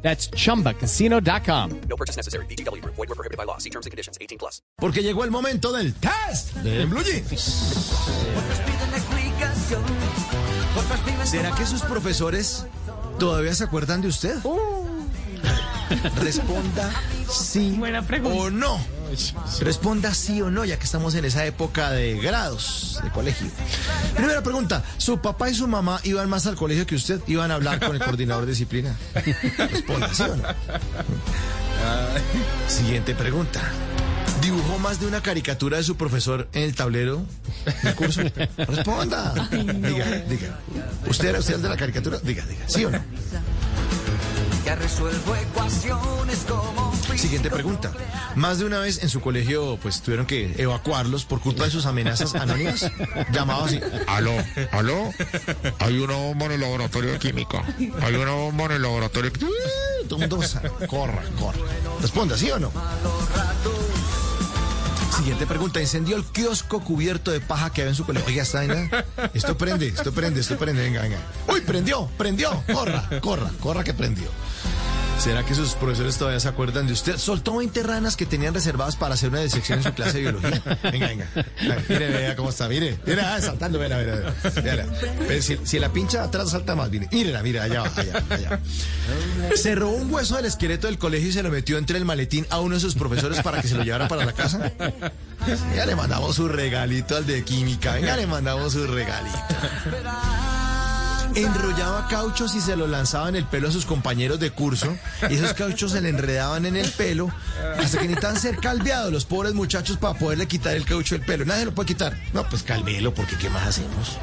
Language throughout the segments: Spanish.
That's chumbacasino.com. No purchase necessary. BGW. Void were prohibited by law. See terms and conditions. 18 plus. Porque llegó el momento del test de Blue Jeans. ¿Será que sus profesores todavía se acuerdan de usted? Responda sí o no. Responda sí o no, ya que estamos en esa época de grados de colegio. Primera pregunta, ¿su papá y su mamá iban más al colegio que usted? ¿Iban a hablar con el coordinador de disciplina? Responda sí o no. Siguiente pregunta. ¿Dibujó más de una caricatura de su profesor en el tablero del curso? Responda. Diga, diga. ¿Usted era usted el de la caricatura? Diga, diga. ¿Sí o no? Ya resuelvo ecuaciones como Siguiente pregunta. Más de una vez en su colegio, pues tuvieron que evacuarlos por culpa de sus amenazas anónimas. Llamado así. Aló, aló. Hay una bomba en el laboratorio de química. Hay una bomba en el laboratorio. de- Todo el mundo corra, corra. Responda, ¿sí o no? Siguiente pregunta. ¿Incendió el kiosco cubierto de paja que había en su colegio? Oiga, está Esto prende, esto prende, esto prende. Venga, venga. ¡Uy, prendió! ¡Prendió! ¡Corra, corra, corra que prendió! ¿Será que sus profesores todavía se acuerdan de usted? Soltó 20 ranas que tenían reservadas para hacer una disección en su clase de biología. Venga, venga. Mire, vea cómo está, mire. Mire, ah, saltando, mira, mira, mira. Si, si la pincha atrás salta más, mire. Mírela, mira, allá va, allá, allá. Se robó un hueso del esqueleto del colegio y se lo metió entre el maletín a uno de sus profesores para que se lo llevara para la casa. Ya le mandamos su regalito al de química. Venga, le mandamos su regalito. Enrollaba cauchos y se los lanzaba en el pelo a sus compañeros de curso. Y esos cauchos se le enredaban en el pelo hasta que necesitaban ser calveados los pobres muchachos para poderle quitar el caucho del pelo. Nadie lo puede quitar. No, pues calvéelo porque ¿qué más hacemos?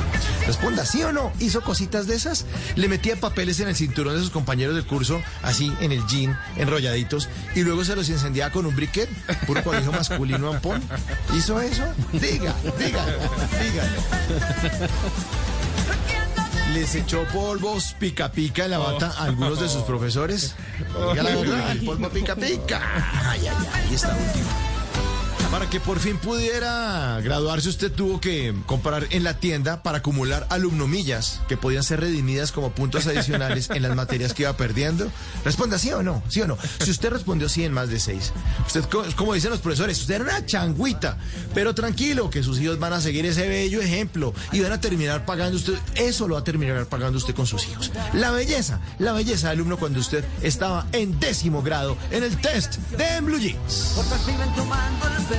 Responda, ¿sí o no? ¿Hizo cositas de esas? Le metía papeles en el cinturón de sus compañeros del curso, así en el jean, enrolladitos, y luego se los encendía con un briquet, puro colegio masculino ampón. ¿Hizo eso? Diga, dígalo, dígalo. ¿Les echó polvos pica pica en la bata a algunos de sus profesores? Diga la verdad, el polvo pica pica. Ay, ay, ay, esta última. Para que por fin pudiera graduarse, usted tuvo que comprar en la tienda para acumular alumnomillas que podían ser redimidas como puntos adicionales en las materias que iba perdiendo. Responda sí o no, sí o no. Si usted respondió sí en más de seis, usted, co- como dicen los profesores, usted era una changuita, pero tranquilo, que sus hijos van a seguir ese bello ejemplo y van a terminar pagando usted, eso lo va a terminar pagando usted con sus hijos. La belleza, la belleza de alumno cuando usted estaba en décimo grado en el test de Blue Jeans.